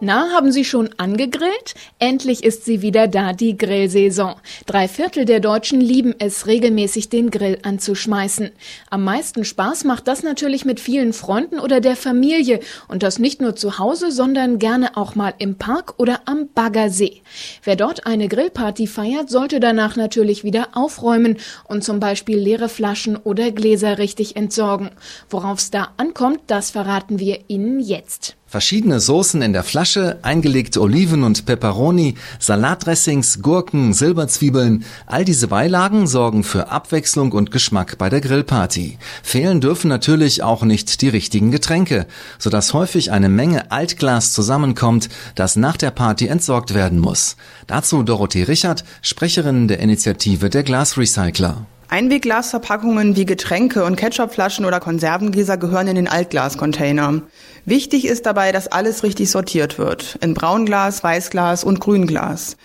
Na, haben Sie schon angegrillt? Endlich ist sie wieder da, die Grillsaison. Drei Viertel der Deutschen lieben es, regelmäßig den Grill anzuschmeißen. Am meisten Spaß macht das natürlich mit vielen Freunden oder der Familie und das nicht nur zu Hause, sondern gerne auch mal im Park oder am Baggersee. Wer dort eine Grillparty feiert, sollte danach natürlich wieder aufräumen und zum Beispiel leere Flaschen oder Gläser richtig entsorgen. Worauf es da ankommt, das verraten wir Ihnen jetzt. Verschiedene Soßen in der Flasche, eingelegte Oliven und Peperoni, Salatdressings, Gurken, Silberzwiebeln, all diese Beilagen sorgen für Abwechslung und Geschmack bei der Grillparty. Fehlen dürfen natürlich auch nicht die richtigen Getränke, sodass häufig eine Menge Altglas zusammenkommt, das nach der Party entsorgt werden muss. Dazu Dorothee Richard, Sprecherin der Initiative der Glasrecycler. Einwegglasverpackungen wie Getränke und Ketchupflaschen oder Konservengläser gehören in den Altglascontainer. Wichtig ist dabei, dass alles richtig sortiert wird. In Braunglas, Weißglas und Grünglas.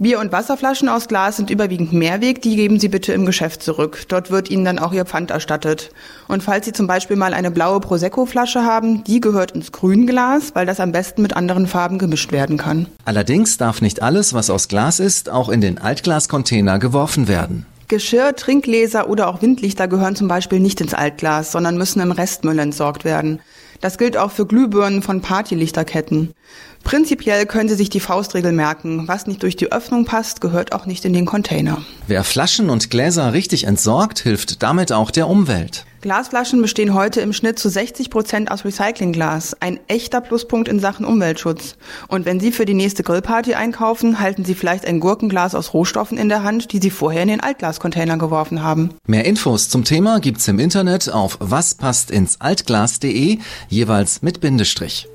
Bier- und Wasserflaschen aus Glas sind überwiegend Mehrweg, die geben Sie bitte im Geschäft zurück. Dort wird Ihnen dann auch Ihr Pfand erstattet. Und falls Sie zum Beispiel mal eine blaue Prosecco-Flasche haben, die gehört ins Grünglas, weil das am besten mit anderen Farben gemischt werden kann. Allerdings darf nicht alles, was aus Glas ist, auch in den Altglascontainer geworfen werden. Geschirr, Trinkgläser oder auch Windlichter gehören zum Beispiel nicht ins Altglas, sondern müssen im Restmüll entsorgt werden. Das gilt auch für Glühbirnen von Partylichterketten. Prinzipiell können Sie sich die Faustregel merken. Was nicht durch die Öffnung passt, gehört auch nicht in den Container. Wer Flaschen und Gläser richtig entsorgt, hilft damit auch der Umwelt. Glasflaschen bestehen heute im Schnitt zu 60 Prozent aus Recyclingglas. Ein echter Pluspunkt in Sachen Umweltschutz. Und wenn Sie für die nächste Grillparty einkaufen, halten Sie vielleicht ein Gurkenglas aus Rohstoffen in der Hand, die Sie vorher in den Altglascontainer geworfen haben. Mehr Infos zum Thema gibt's im Internet auf waspasstinsaltglas.de, jeweils mit Bindestrich.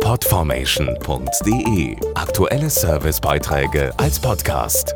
Podformation.de Aktuelle Servicebeiträge als Podcast.